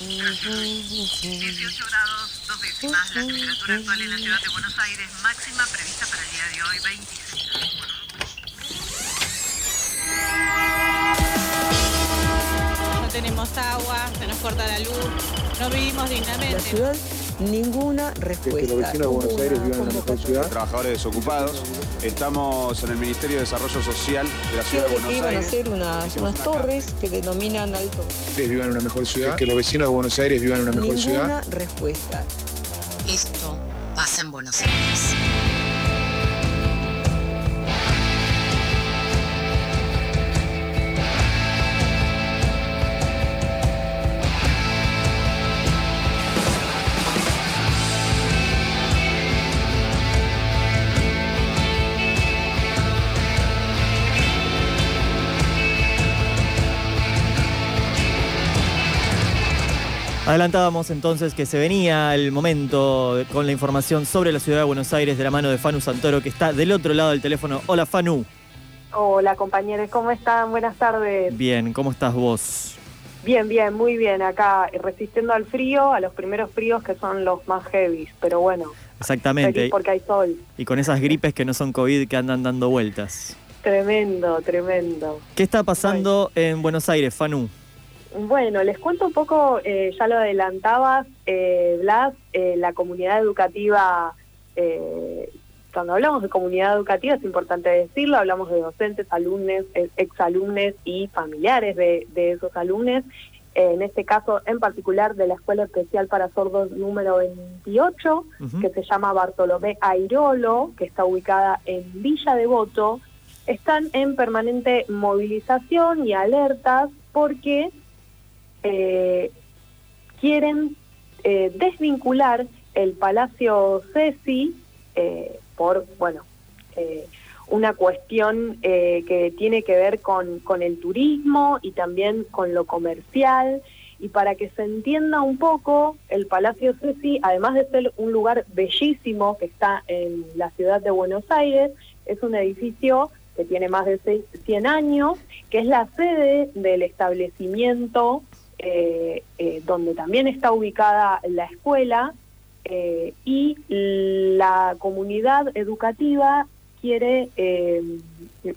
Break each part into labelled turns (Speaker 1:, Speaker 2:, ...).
Speaker 1: 18 grados, dos décimas, la temperatura actual en la ciudad de Buenos Aires, máxima prevista para el día de hoy, 26 grados.
Speaker 2: No tenemos agua, se nos corta la luz, no vivimos dignamente.
Speaker 3: La ciudad, ninguna respuesta.
Speaker 4: que los vecinos de Buenos Aires vivan en una mejor ciudad.
Speaker 5: Trabajadores desocupados. Estamos en el Ministerio de Desarrollo Social de la ciudad de
Speaker 3: que
Speaker 5: Buenos
Speaker 3: iban a
Speaker 5: Aires.
Speaker 3: hacer unas, unas torres que denominan alto.
Speaker 4: Ustedes vivan en una mejor ciudad. Que los vecinos de Buenos Aires vivan en una mejor ciudad.
Speaker 3: Ninguna respuesta.
Speaker 6: Esto pasa en Buenos Aires.
Speaker 7: Adelantábamos entonces que se venía el momento con la información sobre la ciudad de Buenos Aires de la mano de Fanu Santoro, que está del otro lado del teléfono. Hola Fanu.
Speaker 8: Hola compañeros, ¿cómo están? Buenas tardes.
Speaker 7: Bien, ¿cómo estás vos?
Speaker 8: Bien, bien, muy bien. Acá resistiendo al frío, a los primeros fríos que son los más heavy, pero bueno,
Speaker 7: Exactamente.
Speaker 8: porque hay sol.
Speaker 7: Y con esas gripes que no son COVID que andan dando vueltas.
Speaker 8: Tremendo, tremendo.
Speaker 7: ¿Qué está pasando en Buenos Aires, Fanu?
Speaker 8: Bueno, les cuento un poco, eh, ya lo adelantabas, eh, Blas, eh, la comunidad educativa, eh, cuando hablamos de comunidad educativa es importante decirlo, hablamos de docentes, alumnos, eh, exalumnos y familiares de, de esos alumnos, en este caso en particular de la Escuela Especial para Sordos número 28,
Speaker 7: Ujú.
Speaker 8: que se llama Bartolomé Airolo, que está ubicada en Villa Devoto, están en permanente movilización y alertas porque eh, quieren eh, desvincular el Palacio Ceci eh, por, bueno, una cuestión que tiene que ver con, con el turismo y también con lo comercial. Y para que se entienda un poco, el Palacio Ceci, además de ser un lugar bellísimo que está en la ciudad de Buenos Aires, es un edificio que tiene más de seis- 100 años, que es la sede del establecimiento eh, eh, donde también está ubicada la escuela eh, y la comunidad educativa quiere, eh,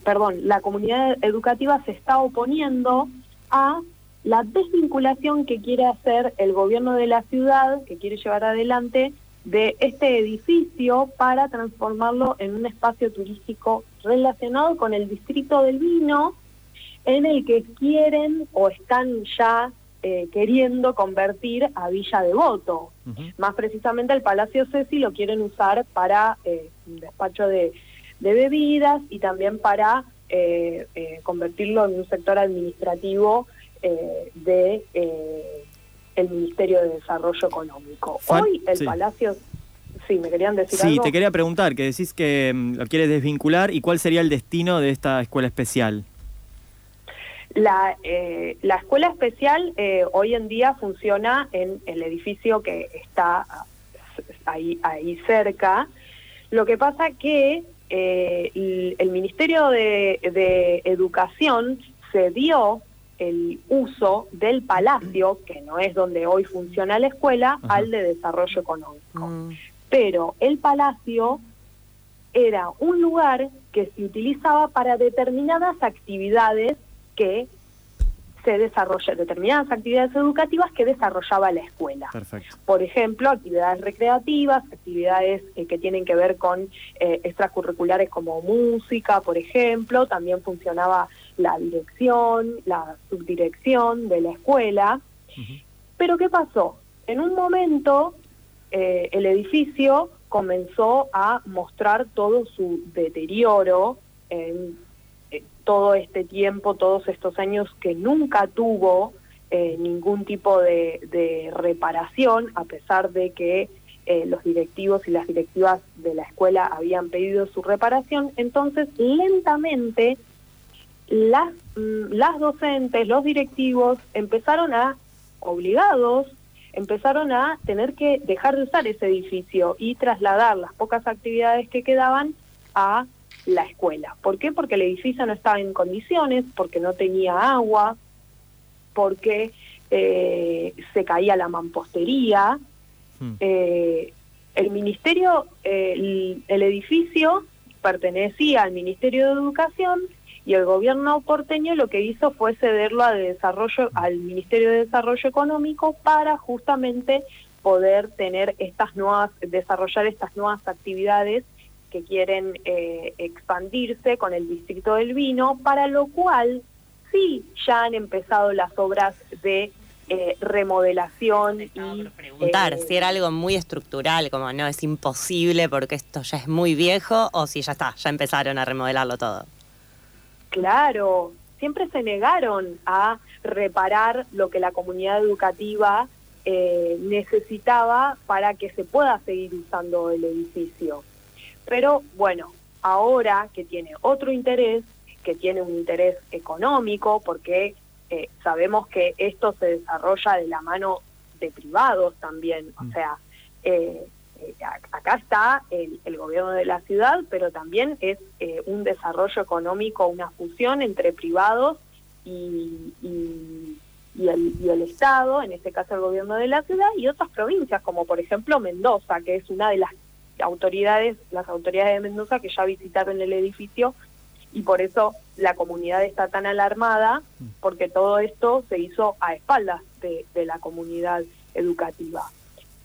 Speaker 8: perdón, la comunidad educativa se está oponiendo a la desvinculación que quiere hacer el gobierno de la ciudad, que quiere llevar adelante de este edificio para transformarlo en un espacio turístico relacionado con el distrito del vino, en el que quieren o están ya eh, queriendo convertir a Villa Devoto.
Speaker 7: Ujú.
Speaker 8: Más precisamente el Palacio Ceci lo quieren usar para eh, un despacho de, de bebidas y también para eh, eh, convertirlo en un sector administrativo eh, de eh, el Ministerio de Desarrollo Económico.
Speaker 7: Fan-
Speaker 8: Hoy el
Speaker 7: sí.
Speaker 8: Palacio, sí, me querían decir
Speaker 7: Sí,
Speaker 8: algo.
Speaker 7: te quería preguntar, que decís que mm, lo quieres desvincular y cuál sería el destino de esta escuela especial.
Speaker 8: La, eh, la escuela especial eh, hoy en día funciona en el edificio que está ahí, ahí cerca. Lo que pasa que eh, el, el Ministerio de, de Educación cedió el uso del palacio, que no es donde hoy funciona la escuela,
Speaker 7: Ajá.
Speaker 8: al de desarrollo económico.
Speaker 3: Mm,
Speaker 8: Pero el palacio era un lugar que se utilizaba para determinadas actividades que se desarrollan, determinadas actividades educativas que desarrollaba la escuela.
Speaker 7: Perfecto.
Speaker 8: Por ejemplo, actividades recreativas, actividades eh, que tienen que ver con eh, extracurriculares como música, por ejemplo. También funcionaba la dirección, la subdirección de la escuela. Pero ¿qué pasó? En un momento eh, el edificio comenzó a mostrar todo su deterioro en todo este tiempo, todos estos años que nunca tuvo eh, ningún tipo de, reparación, a pesar de que eh, los directivos y las directivas de la escuela habían pedido su reparación. Entonces, lentamente, las, mm, las docentes, los directivos empezaron a, obligados, empezaron a tener que dejar de usar ese edificio y trasladar las pocas actividades que quedaban a la escuela. ¿Por qué? Porque el edificio no estaba en condiciones, porque no tenía agua, porque eh, se caía la mampostería.
Speaker 7: Hmm.
Speaker 8: Eh, el ministerio, eh, el, el edificio pertenecía al Ministerio de Educación y el gobierno porteño lo que hizo fue cederlo a desarrollo, al Ministerio de Desarrollo Económico para justamente poder tener estas nuevas, desarrollar estas nuevas actividades que quieren eh, expandirse con el distrito del vino, para lo cual sí ya han empezado las obras de eh, remodelación y
Speaker 9: Preguntar
Speaker 8: eh,
Speaker 9: si era algo muy estructural, como no, es imposible porque esto ya es muy viejo, o si ya está, ya empezaron a remodelarlo todo.
Speaker 8: Claro, siempre se negaron a reparar lo que la comunidad educativa eh, necesitaba para que se pueda seguir usando el edificio. Pero bueno, ahora que tiene otro interés, que tiene un interés económico, porque eh, sabemos que esto se desarrolla de la mano de privados también, o sea, eh, eh, acá está el, el gobierno de la ciudad, pero también es eh, un desarrollo económico, una fusión entre privados y, y- y el, y el Estado, en este caso el gobierno de la ciudad, y otras provincias, como por ejemplo Mendoza, que es una de las autoridades, las autoridades de Mendoza que ya visitaron el edificio y por eso la comunidad está tan alarmada, porque todo esto se hizo a espaldas de, la comunidad educativa.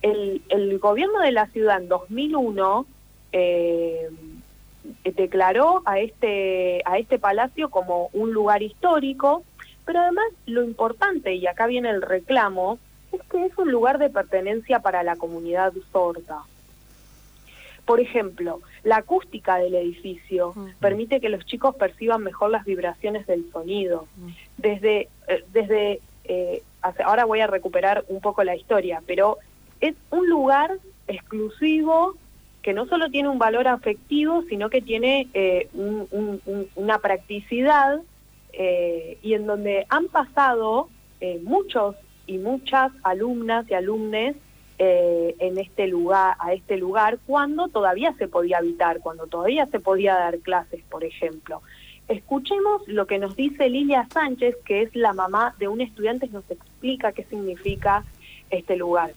Speaker 8: El, el gobierno de la ciudad en 2001 eh, declaró a este, a este palacio como un lugar histórico, pero además lo importante, y acá viene el reclamo, es que es un lugar de pertenencia para la comunidad sorda. Por ejemplo, la acústica del edificio permite que los chicos perciban mejor las vibraciones del sonido. Desde, eh, desde eh, ahora voy a recuperar un poco la historia, pero es un lugar exclusivo que no solo tiene un valor afectivo, sino que tiene eh, un- un- un- una practicidad eh, y en donde han pasado eh, muchos y muchas alumnas y alumnes eh, en este lugar, a este lugar, cuando todavía se podía habitar, cuando todavía se podía dar clases, por ejemplo. Escuchemos lo que nos dice Lilia Sánchez, que es la mamá de un estudiante, nos explica qué significa este lugar.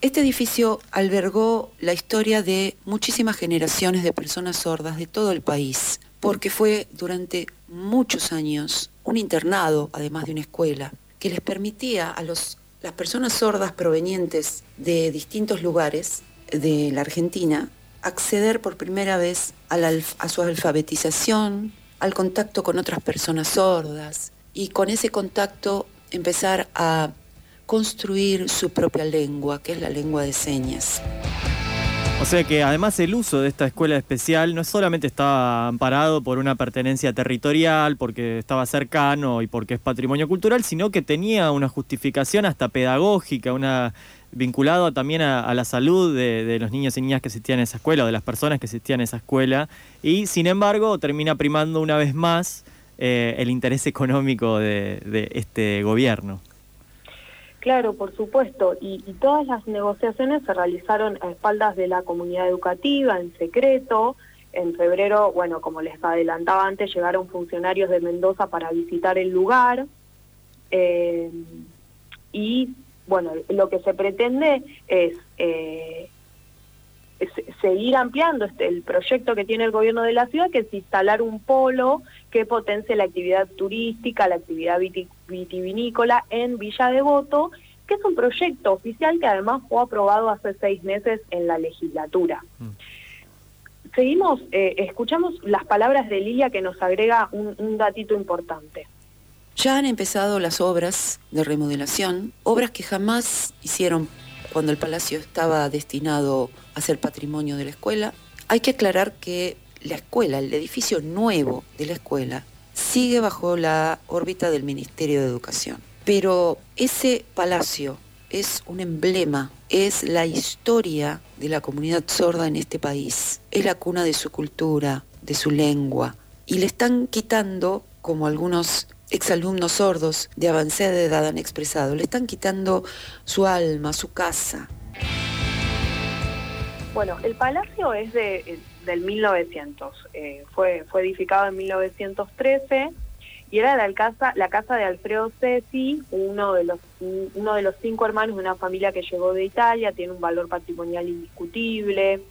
Speaker 10: Este edificio albergó la historia de muchísimas generaciones de personas sordas de todo el país, porque fue durante muchos años un internado, además de una escuela, que les permitía a los, las personas sordas provenientes de distintos lugares de la Argentina acceder por primera vez a, su alfabetización, al contacto con otras personas sordas y con ese contacto empezar a construir su propia lengua, que es la lengua de señas.
Speaker 7: O sea que además el uso de esta escuela especial no solamente estaba amparado por una pertenencia territorial, porque estaba cercano y porque es patrimonio cultural, sino que tenía una justificación hasta pedagógica, una vinculado también a, la salud de, los niños y niñas que asistían a esa escuela o de las personas que asistían a esa escuela. Y sin embargo termina primando una vez más eh, el interés económico de este gobierno.
Speaker 8: Claro, por supuesto, y, todas las negociaciones se realizaron a espaldas de la comunidad educativa, en secreto. En febrero, bueno, como les adelantaba antes, llegaron funcionarios de Mendoza para visitar el lugar. eh, y, bueno, lo que se pretende es, eh, es seguir ampliando este, el proyecto que tiene el gobierno de la ciudad, que es instalar un polo que potencie la actividad turística, la actividad viti- vitivinícola en Villa Devoto, que es un proyecto oficial que además fue aprobado hace seis meses en la legislatura. Seguimos, eh, escuchamos las palabras de Lilia que nos agrega un, un datito importante.
Speaker 10: Ya han empezado las obras de remodelación, obras que jamás hicieron cuando el palacio estaba destinado a ser patrimonio de la escuela. Hay que aclarar que la escuela, el edificio nuevo de la escuela, sigue bajo la órbita del Ministerio de Educación. Pero ese palacio es un emblema, es la historia de la comunidad sorda en este país, es la cuna de su cultura, de su lengua, y le están quitando, como algunos exalumnos sordos de avanzada edad han expresado, le están quitando su alma, su casa.
Speaker 8: Bueno, el palacio es de, del 1900, eh, fue, fue edificado en 1913 y era la casa, la casa de Alfredo Cesi, uno de los uno de los cinco hermanos de una familia que llegó de Italia, tiene un valor patrimonial indiscutible.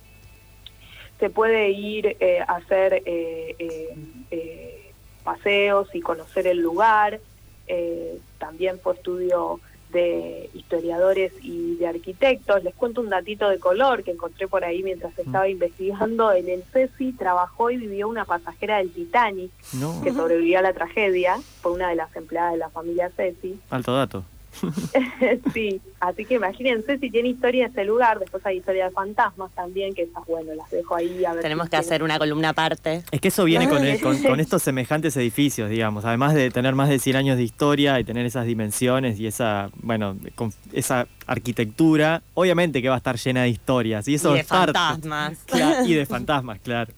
Speaker 8: Se puede ir eh, a hacer eh, eh, eh, paseos y conocer el lugar. Eh, también fue estudio de historiadores y de arquitectos. Les cuento un datito de color que encontré por ahí mientras estaba investigando. En el CESI trabajó y vivió una pasajera del Titanic
Speaker 7: No.
Speaker 8: que sobrevivió a la tragedia. Fue una de las empleadas de la familia Ceci.
Speaker 7: Alto dato.
Speaker 8: sí, así que imagínense si tiene historia ese lugar. Después hay historia de fantasmas también, que esas, bueno, las dejo ahí a ver.
Speaker 9: Tenemos
Speaker 8: si
Speaker 9: que hacer una columna aparte.
Speaker 7: Es que eso viene con, el- con, con estos semejantes edificios, digamos. Además de tener más de 100 años de historia y tener esas dimensiones y esa, bueno, con esa arquitectura, obviamente que va a estar llena de historias. Y eso
Speaker 9: Y de fantasmas.
Speaker 7: Claro, y de fantasmas, claro.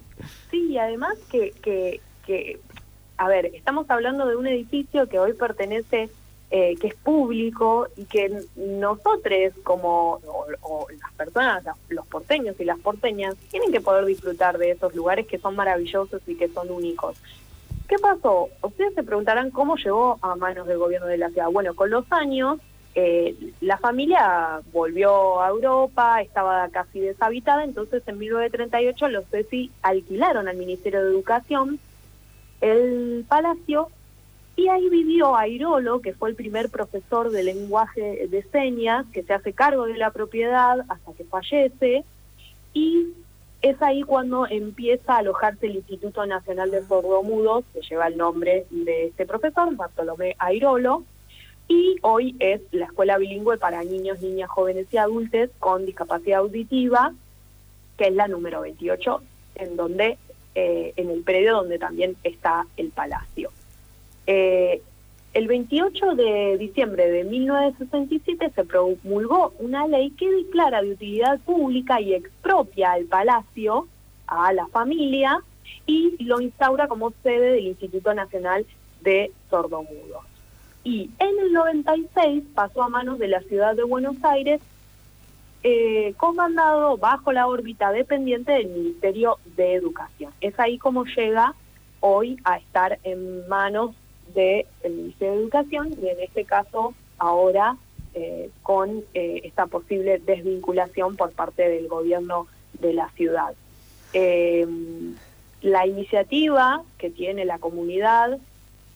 Speaker 8: Sí, y además que, que, que, a ver, estamos hablando de un edificio que hoy pertenece, eh, que es público y que nosotros como, las personas, los porteños y las porteñas, tienen que poder disfrutar de esos lugares que son maravillosos y que son únicos. ¿Qué pasó? Ustedes se preguntarán cómo llegó a manos del gobierno de la ciudad. Bueno, con los años eh, la familia volvió a Europa, estaba casi deshabitada, entonces en 1938 los CECI alquilaron al Ministerio de Educación el palacio y ahí vivió Airolo, que fue el primer profesor de lenguaje de señas, que se hace cargo de la propiedad hasta que fallece, y es ahí cuando empieza a alojarse el Instituto Nacional de Sordomudos, que lleva el nombre de este profesor, Bartolomé Airolo, y hoy es la escuela bilingüe para niños, niñas, jóvenes y adultos con discapacidad auditiva, que es la número 28, en donde eh, en el predio donde también está el palacio. Eh, el 28 de diciembre de 1967 se promulgó una ley que declara de utilidad pública y expropia al palacio, a la familia, y lo instaura como sede del Instituto Nacional de Sordomudos. Y en el 96 pasó a manos de la ciudad de Buenos Aires, eh, comandado bajo la órbita dependiente del Ministerio de Educación. Es ahí como llega hoy a estar en manos del Ministerio de Educación y en este caso ahora eh, con eh, esta posible desvinculación por parte del gobierno de la ciudad. Eh, la iniciativa que tiene la comunidad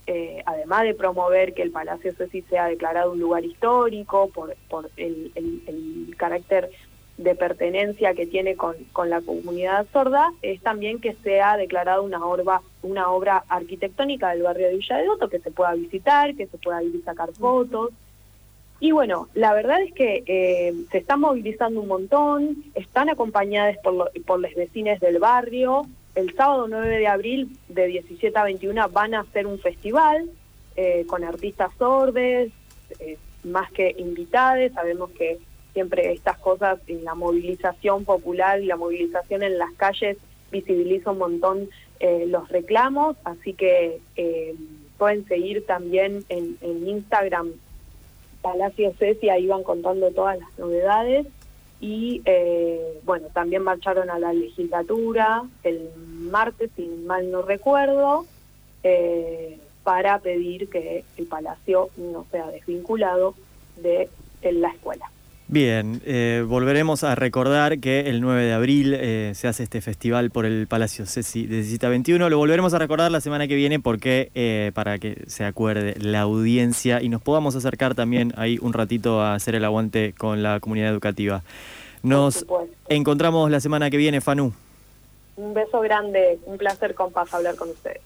Speaker 8: eh, además de promover que el Palacio Ceci sea declarado un lugar histórico por, por el carácter de pertenencia que tiene con, con la comunidad sorda, es también que sea declarado una obra, una obra arquitectónica del barrio de Villa de Voto, que se pueda visitar, que se pueda ir y sacar fotos. Y bueno, la verdad es que eh, se están movilizando un montón, están acompañadas por, lo- por los vecinos del barrio. El sábado 9 de abril, de 17 a 21, van a hacer un festival eh, con artistas sordes, eh, más que invitados. Sabemos que siempre estas cosas, la movilización popular y la movilización en las calles, visibiliza un montón eh, los reclamos. Así que eh, pueden seguir también en, Instagram Palacio Ceci, ahí van contando todas las novedades. Y eh, bueno, también marcharon a la legislatura el martes, si mal no recuerdo, para pedir que el palacio no sea desvinculado de, de la escuela.
Speaker 7: Bien, eh, volveremos a recordar que el 9 de abril eh, se hace este festival por el Palacio Ceci de 17 a 21. Lo volveremos a recordar la semana que viene porque eh, para que se acuerde la audiencia y nos podamos acercar también ahí un ratito a hacer el aguante con la comunidad educativa. Nos encontramos la semana que viene, Fanu.
Speaker 8: Un beso grande, un placer, compás, hablar con ustedes.